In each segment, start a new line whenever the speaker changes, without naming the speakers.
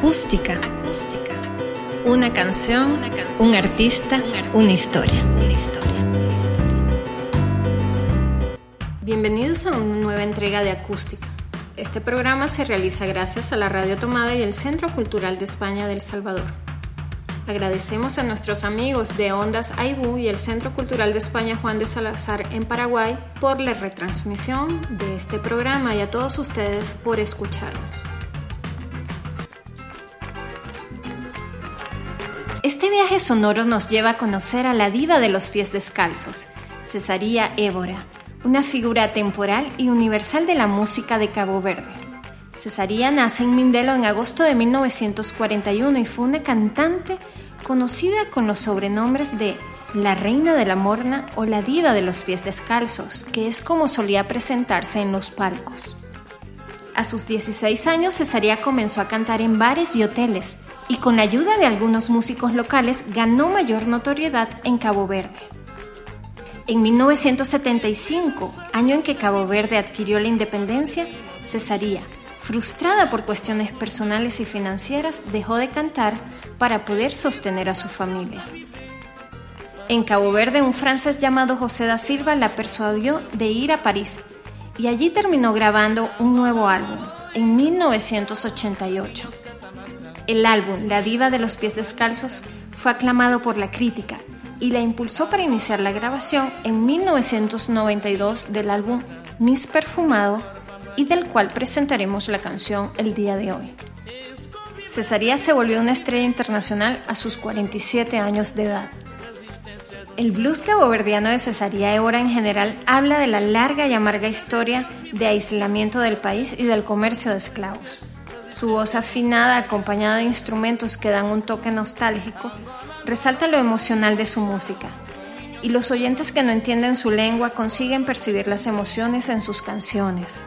Acústica. Acústica. Una canción, un artista, una historia. Una historia. Bienvenidos a una nueva entrega de Acústica. Este programa se realiza gracias a la Radio Tomada y el Centro Cultural de España del Salvador. Agradecemos a nuestros amigos de Ondas Aibú y el Centro Cultural de España Juan de Salazar en Paraguay por la retransmisión de este programa y a todos ustedes por escucharnos. Este viaje sonoro nos lleva a conocer a la diva de los pies descalzos, Cesaría Évora, una figura temporal y universal de la música de Cabo Verde. Cesaría nace en Mindelo en agosto de 1941 y fue una cantante conocida con los sobrenombres de la reina de la morna o la diva de los pies descalzos, que es como solía presentarse en los palcos. A sus 16 años, Cesaría comenzó a cantar en bares y hoteles y con la ayuda de algunos músicos locales ganó mayor notoriedad en Cabo Verde. En 1975, año en que Cabo Verde adquirió la independencia, Cesaría, frustrada por cuestiones personales y financieras, dejó de cantar para poder sostener a su familia. En Cabo Verde, un francés llamado José da Silva la persuadió de ir a París y allí terminó grabando un nuevo álbum, en 1988. El álbum La Diva de los Pies Descalzos fue aclamado por la crítica y la impulsó para iniciar la grabación en 1992 del álbum Miss Perfumado y del cual presentaremos la canción el día de hoy. Cesaría se volvió una estrella internacional a sus 47 años de edad. El blues caboverdiano de Cesaría Évora en general habla de la larga y amarga historia de aislamiento del país y del comercio de esclavos. Su voz afinada, acompañada de instrumentos que dan un toque nostálgico, resalta lo emocional de su música, y los oyentes que no entienden su lengua consiguen percibir las emociones en sus canciones.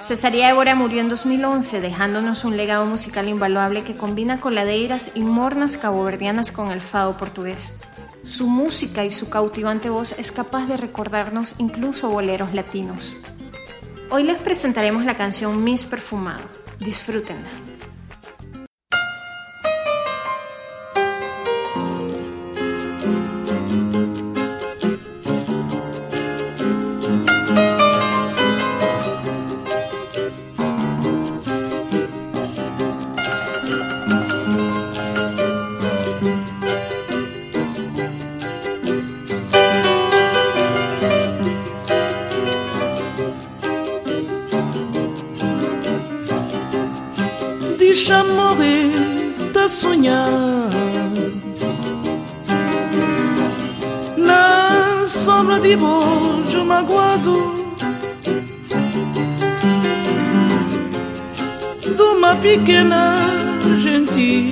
Cesaría Évora murió en 2011, dejándonos un legado musical invaluable que combina coladeiras y mornas caboverdianas con el fado portugués. Su música y su cautivante voz es capaz de recordarnos incluso boleros latinos. Hoy les presentaremos la canción Miss Perfumado. Disfrútenla.
Sonhar. Na sombra de bojo magoado de uma pequena gentil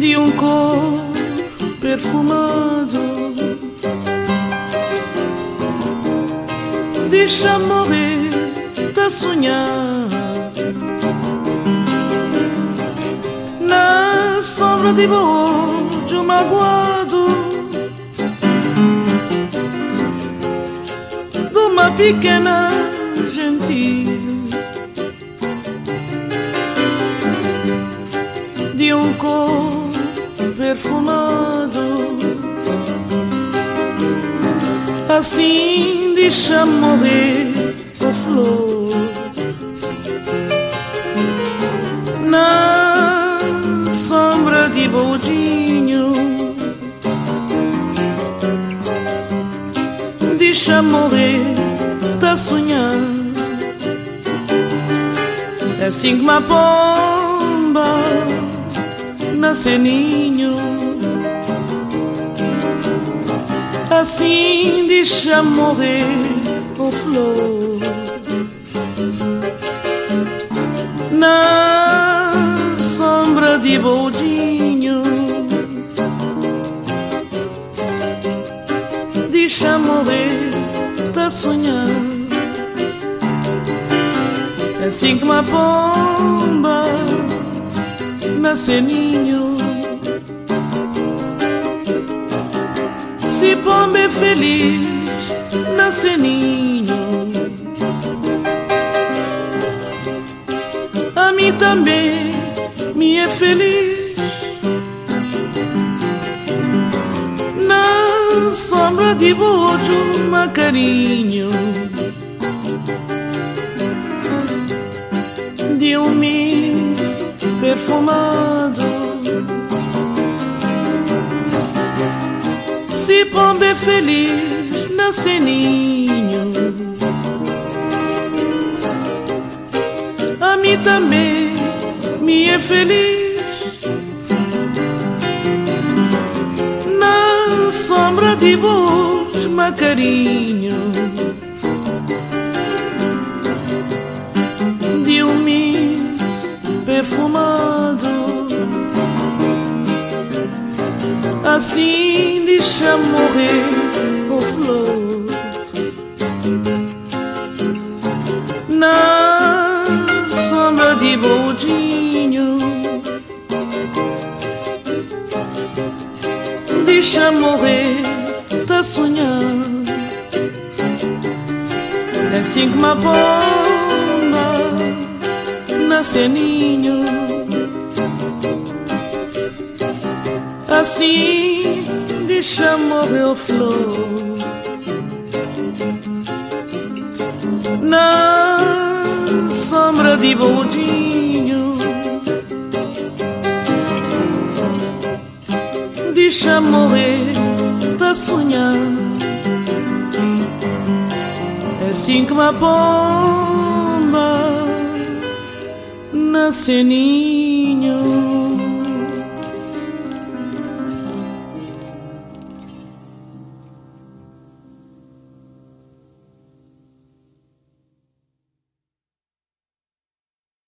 de um corpo perfumado deixa morrer da sonhar sombra de bojo magoado. De uma pequena gentil de um corpo perfumado. Assim deixa morrer a flor Deixa morrer, tá sonhando É assim que uma pomba nasce ninho. Assim deixa morrer o flor. Na sombra de boldinho Deixa morrer, tá sonhando Assim que uma pomba nasce ninho. Se pomba é feliz, nasce ninho. A mim também me é feliz sombra de bojo, macarinho de um mis perfumado. Se pomba é feliz na seninho, a mim também me é feliz. Sombra de bons macarinho de um mis perfumado. Assim deixa morrer Deixa morrer, tá sonhando. É assim que uma bomba nasce ninho. Assim deixa morrer o flor na sombra de boldinho. Deixa morrer, tá sonhando. É assim que uma pomba nasce ninho.